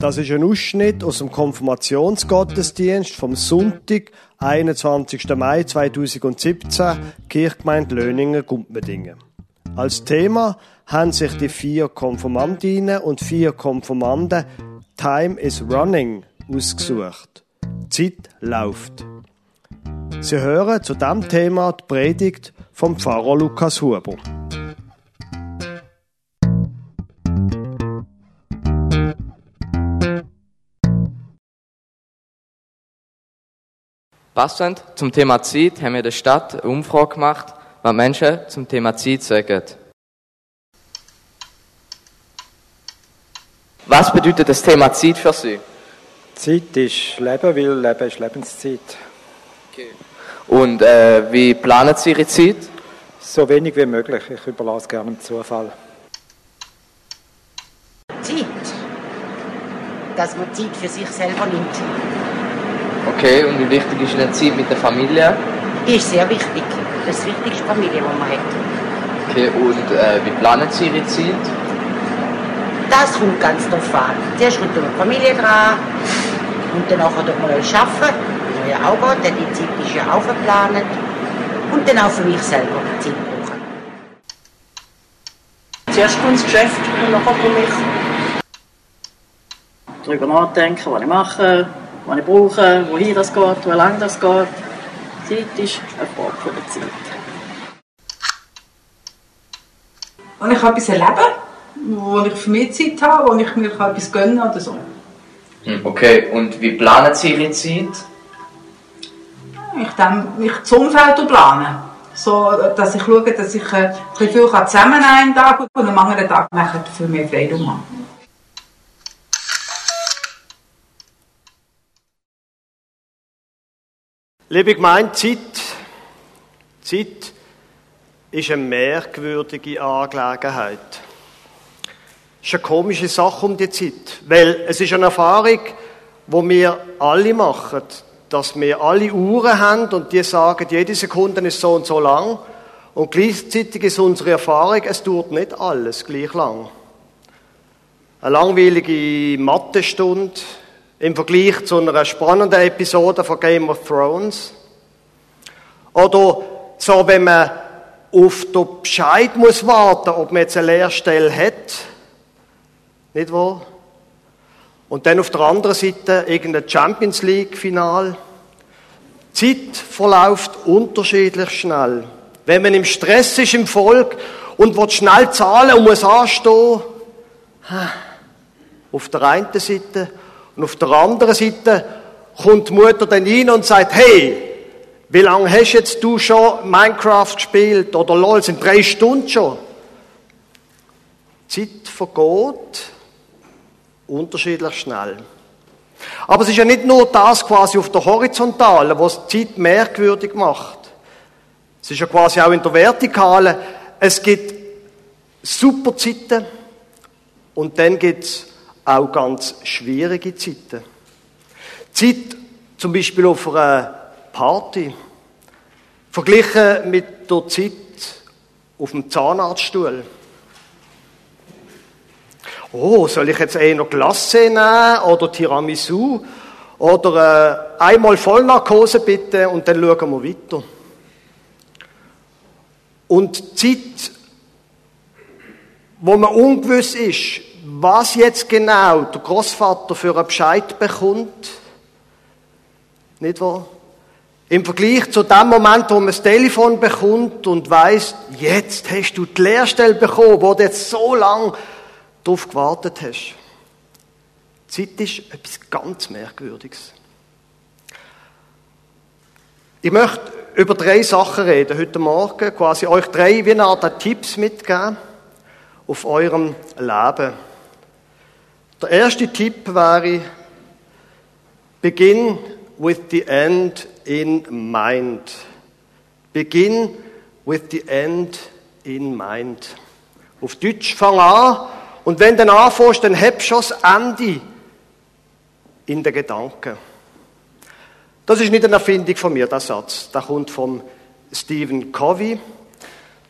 Das ist ein Ausschnitt aus dem Konfirmationsgottesdienst vom Sonntag, 21. Mai 2017, Kirchgemeinde Löningen, Gumpmedingen. Als Thema haben sich die vier Konformantinnen und vier Konformanden Time is Running ausgesucht. Zeit läuft. Sie hören zu diesem Thema die Predigt vom Pfarrer Lukas Huber. Passend zum Thema Zeit haben wir in der Stadt eine Umfrage gemacht, was Menschen zum Thema Zeit sagen. Was bedeutet das Thema Zeit für Sie? Zeit ist Leben, weil Leben ist Lebenszeit. Und äh, wie planen Sie Ihre Zeit? So wenig wie möglich. Ich überlasse gerne dem Zufall. Zeit. Dass man Zeit für sich selber nimmt. Okay, und wie wichtig ist Ihnen Zeit mit der Familie? Ist sehr wichtig. Das ist die wichtigste Familie, die man hat. Okay, und äh, wie planen Sie Ihre Zeit? Das kommt ganz drauf an. Zuerst kommt die Familie dran und danach tut man arbeiten, wie ja auch geht, denn die Zeit ist ja auch verplant. Und dann auch für mich selber Zeit brauchen. Zuerst kommt das Geschäft und nachher komme ich. Darüber nachdenken, was ich mache, was ich brauche, wohin das geht, wie lange das geht. Zeit ist eine Frage von der Zeit. Und ich etwas erleben, wo ich für mich Zeit habe, wo ich mir etwas gönnen kann oder so. Hm, Okay, und wie planen Sie Ihre Zeit? Ich dann mich das Umfeld planen. So, dass ich schaue, dass ich äh, ein bisschen viel kann zusammen einen Tag und am anderen Tag für mich Freiraum habe. Liebe Gemeinde, Zeit, Zeit ist eine merkwürdige Angelegenheit. Es ist eine komische Sache um die Zeit, weil es ist eine Erfahrung, die wir alle machen, dass wir alle Uhren haben und die sagen, jede Sekunde ist so und so lang und gleichzeitig ist unsere Erfahrung, es dauert nicht alles gleich lang. Eine langweilige Mathestunde im Vergleich zu einer spannenden Episode von Game of Thrones. Oder so, wenn man auf den Bescheid muss warten, ob man jetzt eine Lehrstelle hat. Nicht wahr? Und dann auf der anderen Seite irgendein Champions League Final. Die Zeit verläuft unterschiedlich schnell. Wenn man im Stress ist im Volk und will schnell zahlen und muss anstehen, auf der einen Seite und auf der anderen Seite kommt die Mutter dann rein und sagt, hey, wie lange hast jetzt du schon Minecraft gespielt oder LOL, sind drei Stunden schon. Die Zeit vergeht unterschiedlich schnell. Aber es ist ja nicht nur das quasi auf der Horizontalen, was die Zeit merkwürdig macht. Es ist ja quasi auch in der Vertikalen. Es gibt super Zeiten und dann gibt es auch ganz schwierige Zeiten. Zeit zum Beispiel auf einer Party, verglichen mit der Zeit auf dem Zahnarztstuhl. Oh, soll ich jetzt eher Glace nehmen oder Tiramisu oder äh, einmal Vollnarkose bitte und dann schauen wir weiter. Und die Zeit, wo man ungewiss ist, was jetzt genau der Großvater für einen Bescheid bekommt, nicht wahr? Im Vergleich zu dem Moment, wo man das Telefon bekommt und weiß, jetzt hast du die Lehrstelle bekommen, wo du jetzt so lange darauf gewartet hast. Zeit ist etwas ganz Merkwürdiges. Ich möchte über drei Sachen reden heute Morgen, quasi euch drei wie eine Art Tipps mitgeben auf eurem Leben. Der erste Tipp wäre, begin with the end in mind. Begin with the end in mind. Auf Deutsch fang an und wenn du anfängst, dann du schon das Ende in den Gedanken. Das ist nicht eine Erfindung von mir, der Satz. Der kommt von Stephen Covey.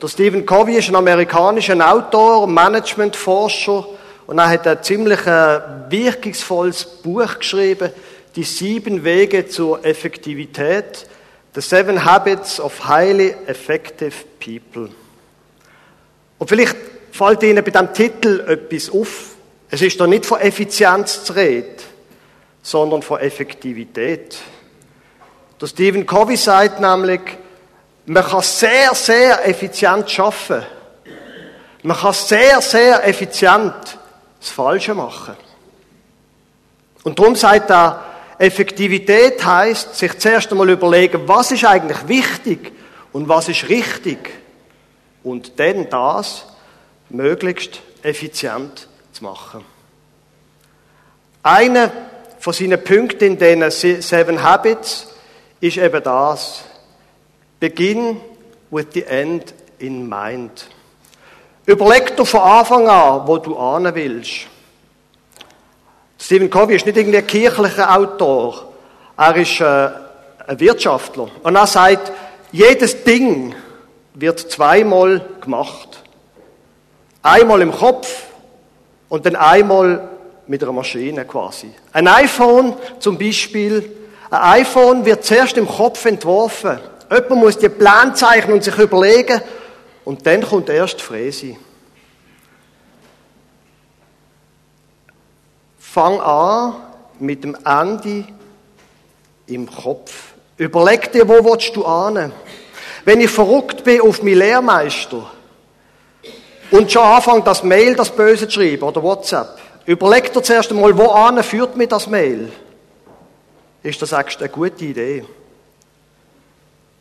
Der Stephen Covey ist ein amerikanischer Autor, Managementforscher und er hat ein ziemlich äh, wirkungsvolles Buch geschrieben, die sieben Wege zur Effektivität, The Seven Habits of Highly Effective People. Und vielleicht fällt Ihnen bei diesem Titel etwas auf. Es ist doch nicht von Effizienz zu reden, sondern von Effektivität. Der Stephen Covey sagt nämlich, man kann sehr, sehr effizient schaffen. Man kann sehr, sehr effizient das Falsche machen. Und darum sagt er, Effektivität heißt, sich zuerst einmal überlegen, was ist eigentlich wichtig und was ist richtig. Und dann das möglichst effizient zu machen. Einer von seinen Punkten in den Seven Habits ist eben das. Begin with the end in mind. Überleg dir von Anfang an, wo du ahnen willst. Stephen Covey ist nicht irgendwie ein kirchlicher Autor. Er ist äh, ein Wirtschaftler. Und er sagt, jedes Ding wird zweimal gemacht. Einmal im Kopf und dann einmal mit einer Maschine quasi. Ein iPhone zum Beispiel, ein iPhone wird zuerst im Kopf entworfen. Jemand muss die Plan zeichnen und sich überlegen und dann kommt erst Fräse. Fang an mit dem Ende im Kopf. Überleg dir, wo willst du ahnen? Wenn ich verrückt bin auf meinen Lehrmeister und schon anfange, das Mail, das Böse zu schreiben oder WhatsApp, überleg dir zuerst einmal, wo an führt mir das Mail? Ist das eigentlich eine gute Idee?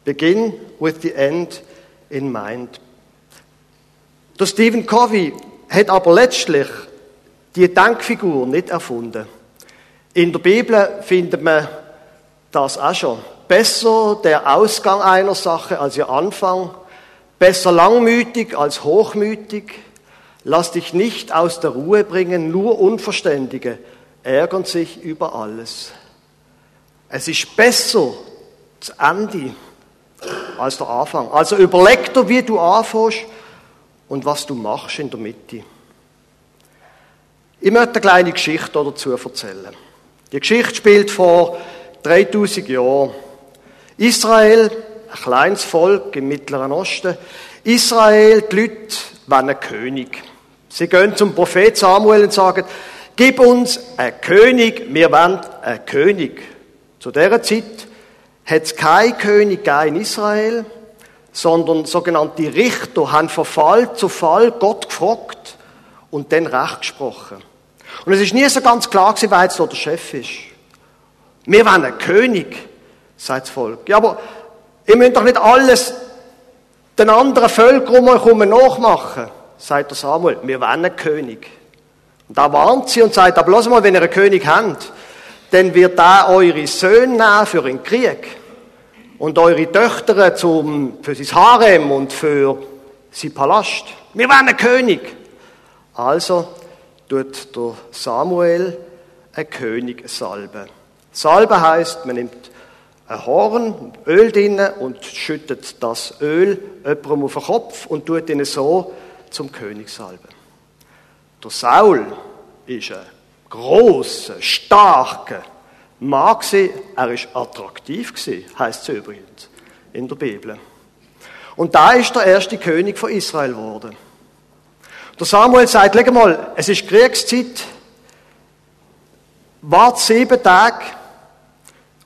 Begin with the end in mind. Der Stephen Covey hat aber letztlich die Denkfigur nicht erfunden. In der Bibel findet man das auch schon. Besser der Ausgang einer Sache als ihr Anfang. Besser langmütig als hochmütig. Lass dich nicht aus der Ruhe bringen, nur Unverständige ärgern sich über alles. Es ist besser das Ende als der Anfang. Also überleg dir, wie du anfängst und was du machst in der Mitte. Ich möchte eine kleine Geschichte dazu erzählen. Die Geschichte spielt vor 3000 Jahren. Israel, ein kleines Volk im Mittleren Osten. Israel, die Leute wollen einen König. Sie gehen zum Prophet Samuel und sagen, gib uns einen König, wir wollen einen König. Zu dieser Zeit hat es keinen König in Israel, sondern sogenannte Richter haben von Fall zu Fall Gott gefragt und dann Recht gesprochen. Und es ist nie so ganz klar gewesen, wer jetzt da der Chef ist. Wir wollen einen König, sagt das Volk. Ja, aber ihr müsst doch nicht alles den anderen Völkern um euch herum nachmachen, sagt der Samuel. Wir wollen einen König. Und da warnt sie und sagt, aber lass mal, wenn ihr einen König habt, dann wird er eure Söhne nehmen für den Krieg. Und eure Töchter zum, für sein Harem und für sein Palast. Wir wollen einen König. Also tut der Samuel einen König salben. Salben heißt, man nimmt ein Horn, Öl drin und schüttet das Öl jemandem auf den Kopf und tut ihn so zum König salben. Der Saul ist ein großer, starker Mann Er ist attraktiv gewesen, heißt es übrigens in der Bibel. Und da ist der erste König von Israel geworden. Der Samuel sagt, leg mal, es ist Kriegszeit, wart sieben Tage,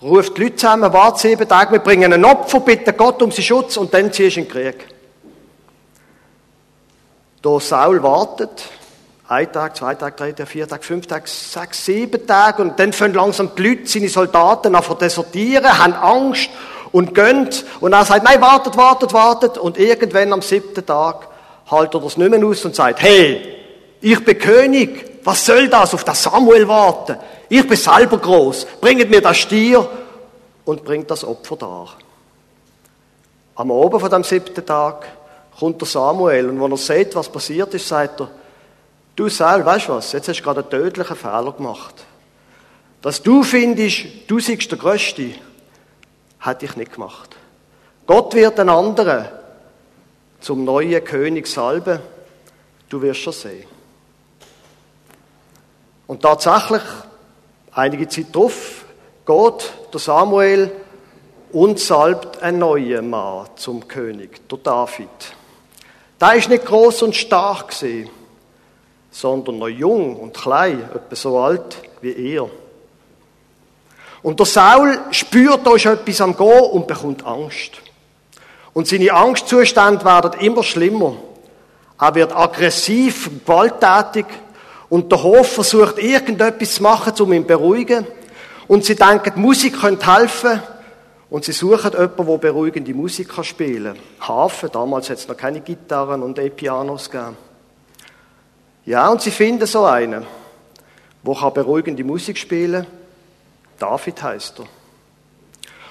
ruft die Leute zusammen, wart sieben Tage, wir bringen ein Opfer, bitte Gott um seinen Schutz und dann ziehst du in den Krieg. Der Saul wartet, ein Tag, zwei Tage, drei Tage, vier Tage, fünf Tage, sechs, sieben Tage und dann fangen langsam die Leute, seine Soldaten an zu desertieren, haben Angst und gehen und er sagt, nein, wartet, wartet, wartet und irgendwann am siebten Tag hält er das nicht mehr aus und sagt, hey, ich bin König, was soll das, auf das Samuel warten? Ich bin selber groß, bringt mir das Stier und bringt das Opfer dar. Am Abend von dem siebten Tag kommt der Samuel und wenn er sieht, was passiert ist, sagt er, du Saul, weißt du was, jetzt hast du gerade einen tödlichen Fehler gemacht. Dass du findest, du siehst der Größte, hätte ich nicht gemacht. Gott wird einen anderen zum neuen König salben. Du wirst schon sehen. Und tatsächlich, einige Zeit drauf, geht der Samuel und salbt einen neuen Mann zum König, der David. Der ist nicht groß und stark gesehen, sondern noch jung und klein, etwa so alt wie er. Und der Saul spürt, da ist etwas am Gehen und bekommt Angst. Und seine Angstzustände werden immer schlimmer. Er wird aggressiv, gewalttätig und der Hof versucht irgendetwas zu machen, um ihn zu beruhigen. Und sie denken, Musik könnte helfen. Und sie suchen jemanden, der beruhigende Musik spielen kann. Hafen, damals hat es noch keine Gitarren und E-Pianos gegeben. Ja, und sie finden so einen, der beruhigende Musik spielen kann. David heißt er.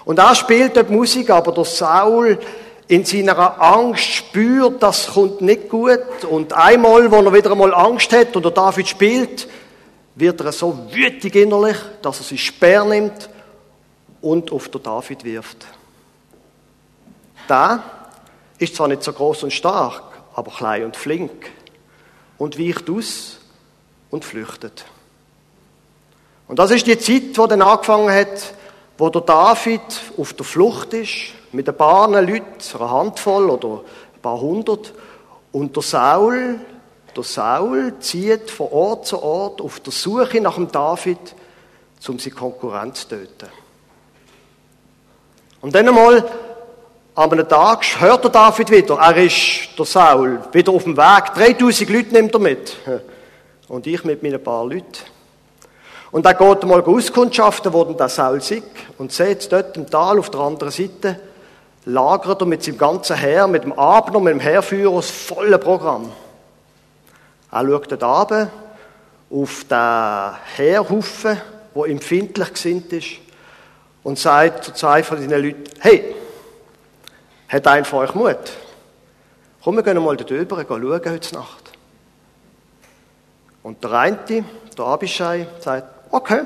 Und er spielt dort Musik, aber der Saul in seiner Angst spürt, das kommt nicht gut. Und einmal, wo er wieder einmal Angst hat und der David spielt, wird er so wütig innerlich, dass er sich Speer nimmt und auf den David wirft. Da ist zwar nicht so groß und stark, aber klein und flink und weicht aus und flüchtet. Und das ist die Zeit, wo dann angefangen hat, wo der David auf der Flucht ist, mit ein paar Leuten, einer Handvoll oder ein paar hundert, und der Saul, der Saul zieht von Ort zu Ort auf der Suche nach dem David, um seine Konkurrent zu töten. Und dann einmal, an einem Tag, hört der David wieder, er ist, der Saul, wieder auf dem Weg, 3000 Leute nimmt er mit. Und ich mit meinen paar Leuten. Und er geht mal auskundschaften, wo der Saul sick und sieht dort im Tal auf der anderen Seite, lagert er mit seinem ganzen Heer, mit dem Abner, mit dem Heerführer, das volle Programm. Er schaut dort runter, auf den Heerhaufen, der empfindlich gesinnt ist, und sagt zu zwei von seinen Leuten, hey, hat einer von euch Mut? Komm, wir gehen mal dort rüber, schauen heute Nacht. Und der eine, der Abishai, sagt, okay,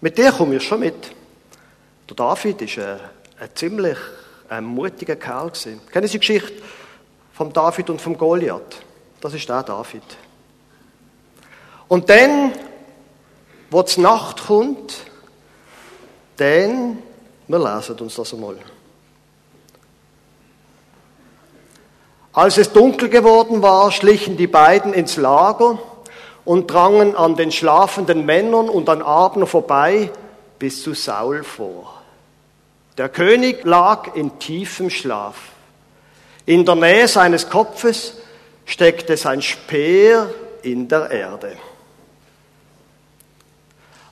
mit dir komme ich schon mit. Der David ist ein, ein ziemlich ein mutiger Kerl. Kennen Sie die Geschichte vom David und vom Goliath? Das ist der David. Und dann, wo die Nacht kommt, dann, wir lesen uns das einmal. Als es dunkel geworden war, schlichen die beiden ins Lager und drangen an den schlafenden Männern und an Abner vorbei bis zu Saul vor. Der König lag in tiefem Schlaf. In der Nähe seines Kopfes steckte sein Speer in der Erde.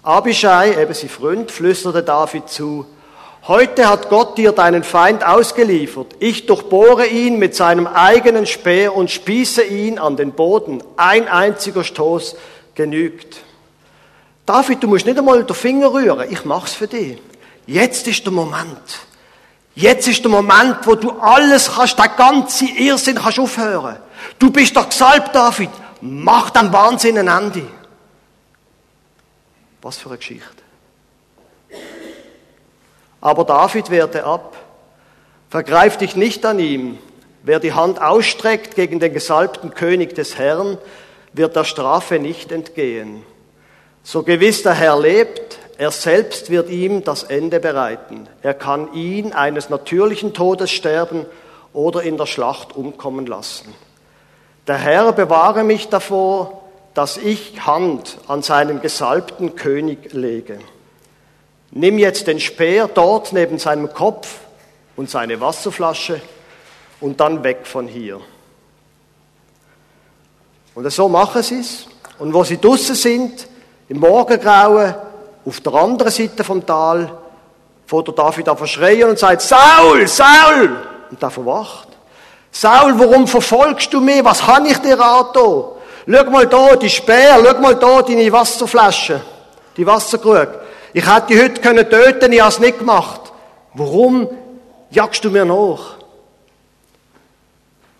Abishai, eben sie Freund, flüsterte David zu, Heute hat Gott dir deinen Feind ausgeliefert. Ich durchbohre ihn mit seinem eigenen Speer und spieße ihn an den Boden. Ein einziger Stoß genügt. David, du musst nicht einmal den Finger rühren. Ich mach's für dich. Jetzt ist der Moment. Jetzt ist der Moment, wo du alles kannst, der ganze Irrsinn kannst aufhören. Du bist doch gesalbt, David. Mach dein Wahnsinn ein Ende. Was für eine Geschichte. Aber David wehrte ab. Vergreif dich nicht an ihm. Wer die Hand ausstreckt gegen den gesalbten König des Herrn, wird der Strafe nicht entgehen. So gewiss der Herr lebt, er selbst wird ihm das Ende bereiten. Er kann ihn eines natürlichen Todes sterben oder in der Schlacht umkommen lassen. Der Herr bewahre mich davor, dass ich Hand an seinen gesalbten König lege. Nimm jetzt den Speer dort neben seinem Kopf und seine Wasserflasche und dann weg von hier. Und so machen sie es. Und wo sie draußen sind, im Morgengrauen, auf der anderen Seite vom Tal, fährt der David an verschreien und sagt, Saul, Saul! Und der verwacht. Saul, warum verfolgst du mich? Was habe ich dir angetan? Schau mal da, die Speer, schau mal da, deine Wasserflasche, die Wasserkrug. Ich hätte dich heute können töten, ich habe es nicht gemacht. Warum jagst du mir nach?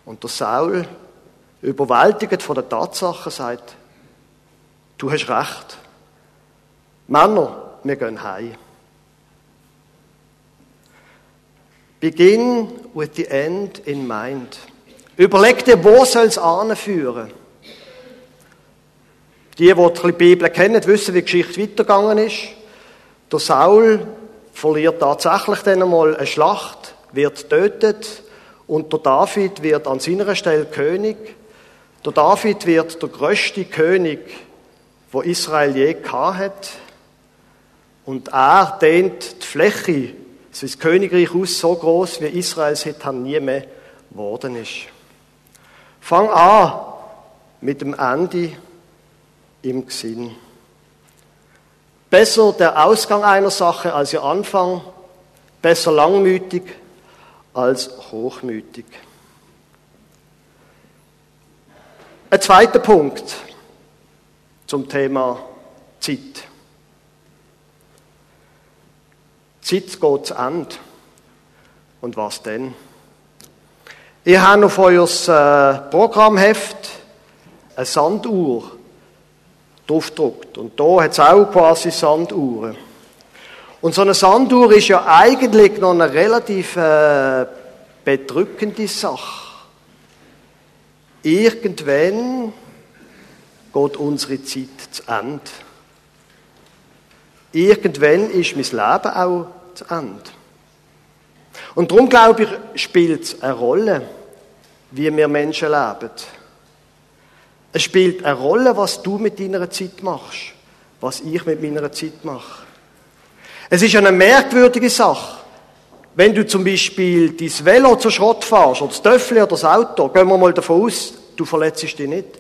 Und der Saul, überwältigt von der Tatsache, sagt, du hast recht. Männer, wir gehen heim. Begin with the end in mind. Überleg dir, wo soll es anführen? Die, die die Bibel kennen, wissen, wie die Geschichte weitergegangen ist. Der Saul verliert tatsächlich dann einmal eine Schlacht, wird getötet und der David wird an seiner Stelle König. Der David wird der größte König, wo Israel je hat. Und er dehnt die Fläche, das Königreich aus, so groß wie Israel seitdem nie mehr geworden ist. Fang an mit dem Ende im Sinn. Besser der Ausgang einer Sache als ihr Anfang, besser langmütig als hochmütig. Ein zweiter Punkt zum Thema Zeit. Zeit geht zu Ende. Und was denn? Ich habe auf euer äh, Programmheft eine Sanduhr draufgedruckt. Und da hat es auch quasi Sanduhren. Und so eine Sanduhr ist ja eigentlich noch eine relativ äh, bedrückende Sache. Irgendwann geht unsere Zeit zu Ende. Irgendwann ist mein Leben auch zu Ende. Und darum glaube ich, spielt es eine Rolle, wie wir Menschen leben. Es spielt eine Rolle, was du mit deiner Zeit machst, was ich mit meiner Zeit mache. Es ist eine merkwürdige Sache. Wenn du zum Beispiel dein Velo zur Schrott fährst, oder das Töffel oder das Auto, gehen wir mal davon aus, du verletzt dich nicht.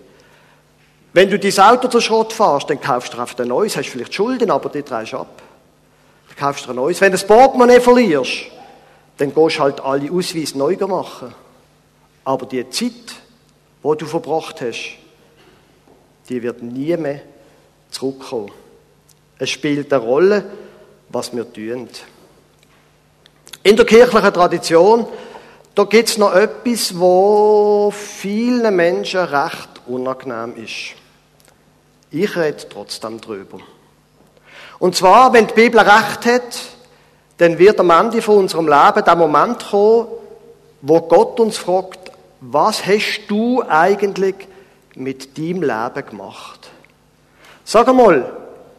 Wenn du dein Auto zur Schrott fährst, dann kaufst du einfach ein neues, hast vielleicht Schulden, aber die drehst du ab. Dann kaufst du ein neues. Wenn du das Portemonnaie verlierst, dann gehst du halt alle Ausweise neu machen. Aber die Zeit, die du verbracht hast, die wird nie mehr zurückkommen. Es spielt eine Rolle, was wir tun. In der kirchlichen Tradition, da gibt es noch etwas, wo vielen Menschen recht unangenehm ist. Ich rede trotzdem drüber. Und zwar, wenn die Bibel recht hat, dann wird am Ende von unserem Leben der Moment kommen, wo Gott uns fragt, was hast du eigentlich mit deinem Leben gemacht? Sag einmal,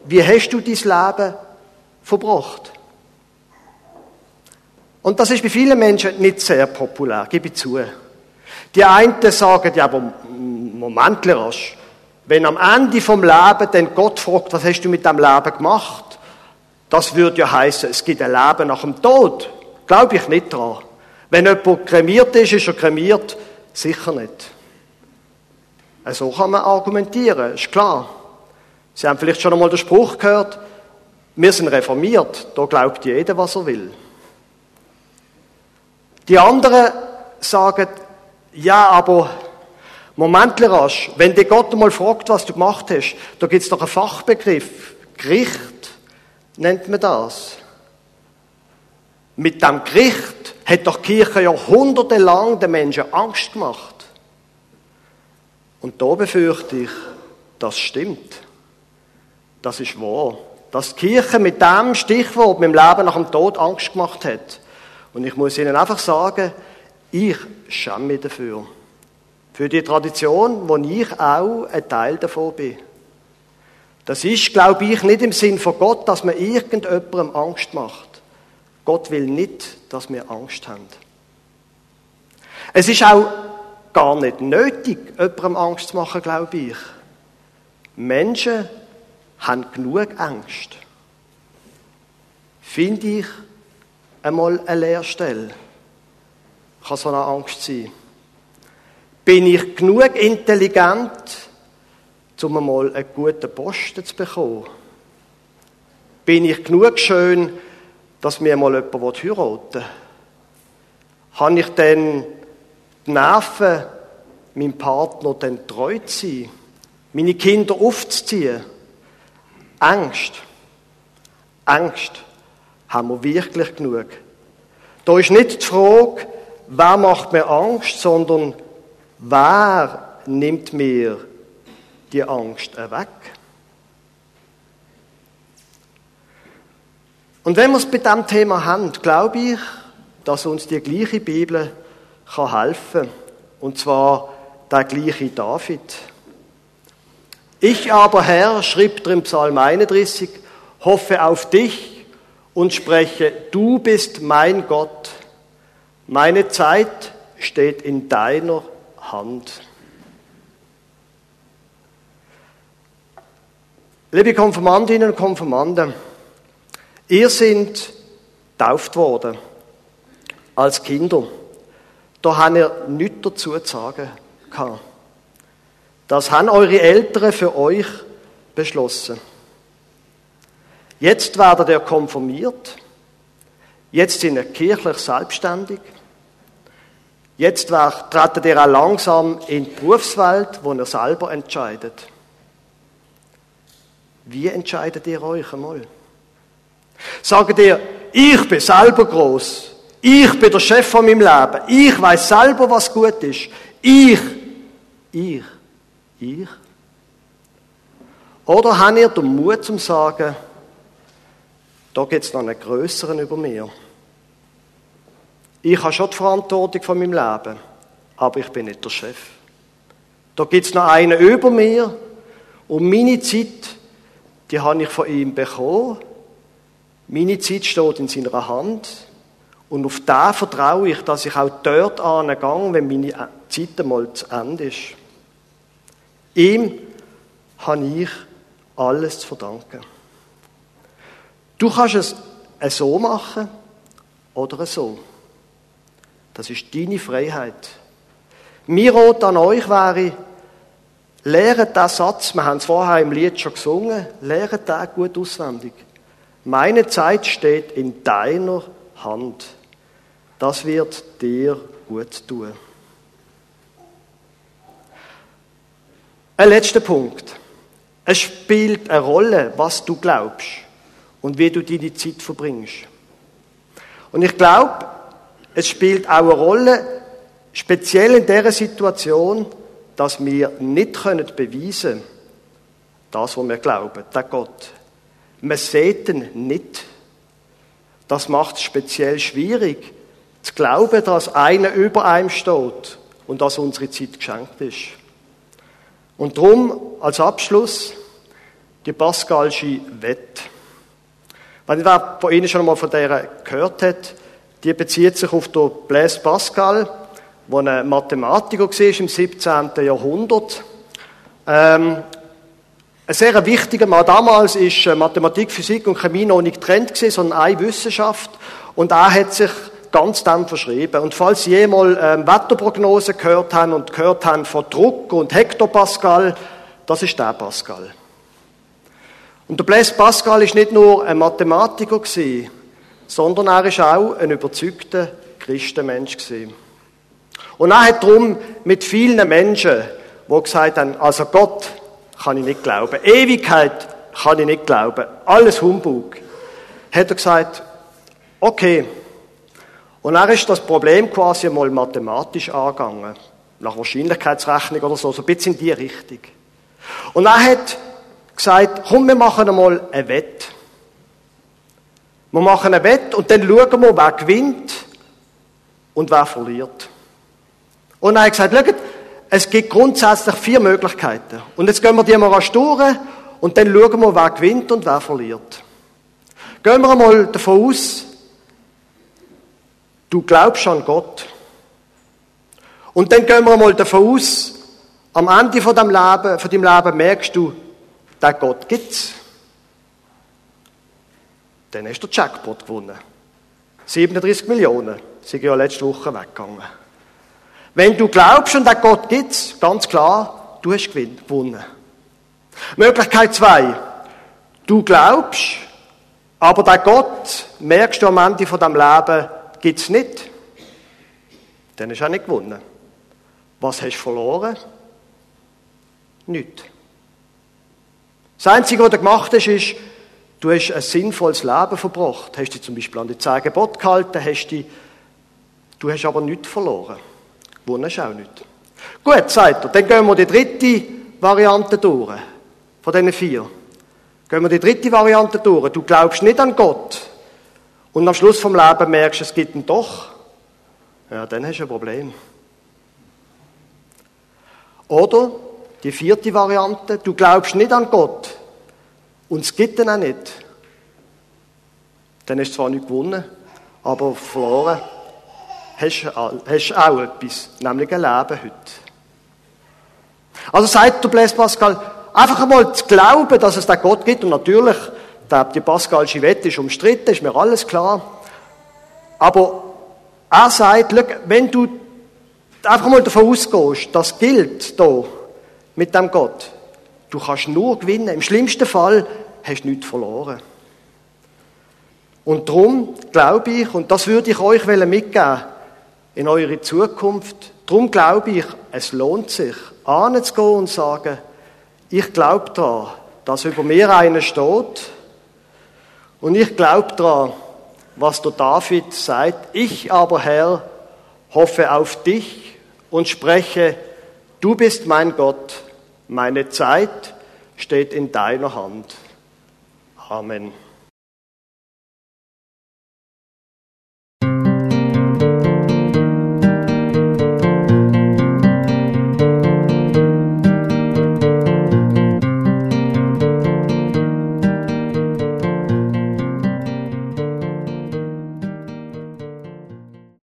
wie hast du dein Leben verbracht? Und das ist bei vielen Menschen nicht sehr populär, gebe ich zu. Die einen sagen, ja, aber Moment, rasch. Wenn am Ende vom Leben dann Gott fragt, was hast du mit deinem Leben gemacht? Das würde ja heißen, es gibt ein Leben nach dem Tod. Glaube ich nicht dran. Wenn jemand kremiert ist, ist er kremiert. Sicher nicht. So kann man argumentieren, ist klar. Sie haben vielleicht schon einmal den Spruch gehört, wir sind reformiert, da glaubt jeder, was er will. Die anderen sagen, ja, aber Moment rasch, wenn dir Gott einmal fragt, was du gemacht hast, da gibt es doch einen Fachbegriff, Gericht nennt man das. Mit dem Gericht hat doch die Kirche jahrhundertelang den Menschen Angst gemacht. Und da befürchte ich, das stimmt. Das ist wahr. Dass die Kirche mit dem Stichwort, mit dem Leben nach dem Tod Angst gemacht hat. Und ich muss Ihnen einfach sagen, ich schäme mich dafür. Für die Tradition, wo ich auch ein Teil davon bin. Das ist, glaube ich, nicht im Sinn von Gott, dass man irgendjemandem Angst macht. Gott will nicht, dass wir Angst haben. Es ist auch gar nicht nötig, jemandem Angst zu machen, glaube ich. Menschen haben genug Angst. Finde ich einmal eine Leerstelle? Kann so eine Angst sein. Bin ich genug intelligent, um einmal einen guten Posten zu bekommen? Bin ich genug schön, dass mir mal jemand heiraten will? Habe ich denn die Nerven, meinem Partner dann treu zu sein? Meine Kinder aufzuziehen? Angst. Angst haben wir wirklich genug. Da ist nicht die Frage, wer macht mir Angst, sondern wer nimmt mir die Angst weg? Und wenn wir es bei diesem Thema haben, glaube ich, dass uns die gleiche Bibel kann helfen Und zwar der gleiche David. Ich aber, Herr, schrieb drin Psalm 31, hoffe auf dich und spreche, du bist mein Gott. Meine Zeit steht in deiner Hand. Liebe Konfirmandinnen und Konfirmanden, ihr sind tauft worden als Kinder. Da haben ihr nichts dazu zu sagen gehabt. Das haben eure Eltern für euch beschlossen. Jetzt werdet ihr konfirmiert. Jetzt sind ihr kirchlich selbstständig. Jetzt tretet ihr auch langsam in die Berufswelt, wo ihr selber entscheidet. Wie entscheidet ihr euch einmal? Sagt ihr, ich bin selber groß, ich bin der Chef von meinem Leben, ich weiß selber, was gut ist, ich, ich, ich? Oder habt ihr den Mut zum sagen, da gibt es noch einen größeren über mir? Ich habe schon die Verantwortung von meinem Leben, aber ich bin nicht der Chef. Da gibt es noch einen über mir und meine Zeit, die habe ich von ihm bekommen. Meine Zeit steht in seiner Hand und auf da vertraue ich, dass ich auch dort angehe, wenn meine Zeit einmal zu Ende ist. Ihm habe ich alles zu verdanken. Du kannst es so machen oder so. Das ist deine Freiheit. Mir Rot an euch wäre, lehret diesen Satz, wir haben es vorher im Lied schon gesungen, lehret den gut auswendig. Meine Zeit steht in deiner Hand. Das wird dir gut tun. Ein letzter Punkt. Es spielt eine Rolle, was du glaubst und wie du deine Zeit verbringst. Und ich glaube, es spielt auch eine Rolle, speziell in der Situation, dass wir nicht können beweisen das, was wir glauben, der Gott. Wir sehen ihn nicht. Das macht es speziell schwierig, zu glauben, dass einer über einem steht und dass unsere Zeit geschenkt ist. Und darum als Abschluss die Pascalsche Wette. Wenn wer von Ihnen schon mal von der gehört hat, die bezieht sich auf den Blaise Pascal, der ein Mathematiker war im 17. Jahrhundert. Ähm, ein sehr wichtiger Mann damals ist äh, Mathematik, Physik und Chemie noch nicht getrennt sondern eine Wissenschaft. Und er hat sich ganz dem verschrieben. Und falls Sie jemals ähm, Wetterprognosen gehört haben und gehört haben von Druck und Hektopascal, das ist der Pascal. Und der Blaise Pascal ist nicht nur ein Mathematiker gewesen, sondern er ist auch ein überzeugter Christenmensch gewesen. Und er hat darum mit vielen Menschen, die gesagt haben, also Gott kann ich nicht glauben, Ewigkeit kann ich nicht glauben, alles Humbug, hat er gesagt, okay, und er ist das Problem quasi mal mathematisch angegangen. Nach Wahrscheinlichkeitsrechnung oder so, so ein bisschen in die Richtung. Und er hat gesagt, komm, wir machen einmal ein Wett. Wir machen ein Wett und dann schauen wir, wer gewinnt und wer verliert. Und er hat gesagt, schaut, es gibt grundsätzlich vier Möglichkeiten. Und jetzt gehen wir die mal durch und dann schauen wir, wer gewinnt und wer verliert. Gehen wir einmal davon aus, Du glaubst an Gott. Und dann gehen wir mal davon aus, am Ende von deinem Leben, von deinem Leben merkst du, der Gott gibt's. Dann hast du den Jackpot gewonnen. 37 Millionen sind ja letzte Woche weggegangen. Wenn du glaubst und der Gott gibt's, ganz klar, du hast gewonnen. Möglichkeit zwei. Du glaubst, aber der Gott merkst du am Ende von deinem Leben, gibt es nicht, dann hast du auch nicht gewonnen. Was hast du verloren? Nichts. Das Einzige, was du gemacht hast, ist, du hast ein sinnvolles Leben verbracht. Hast dich zum Beispiel an die zehn Gebote gehalten, hast dich, du hast aber nichts verloren. Gewonnen hast du auch nicht. Gut, sagt er, dann gehen wir die dritte Variante durch. Von diesen vier. Gehen wir die dritte Variante durch. Du glaubst nicht an Gott. Und am Schluss vom Leben merkst du, es gibt ihn doch, ja, dann hast du ein Problem. Oder die vierte Variante, du glaubst nicht an Gott und es gibt ihn auch nicht, dann hast du zwar nicht gewonnen, aber verloren hast du auch etwas, nämlich ein Leben heute. Also sagt der Blaise Pascal, einfach einmal zu glauben, dass es da Gott gibt und natürlich, die Pascalsche Wette ist umstritten, ist mir alles klar. Aber er sagt, wenn du einfach mal davon ausgehst, das gilt da mit dem Gott, du kannst nur gewinnen. Im schlimmsten Fall hast du nichts verloren. Und darum glaube ich, und das würde ich euch mitgeben in eure Zukunft, darum glaube ich, es lohnt sich, anzugehen und zu sagen, ich glaube daran, dass über mir einer steht und ich glaube daran, was der David sagt, ich aber Herr hoffe auf dich und spreche, du bist mein Gott, meine Zeit steht in deiner Hand. Amen.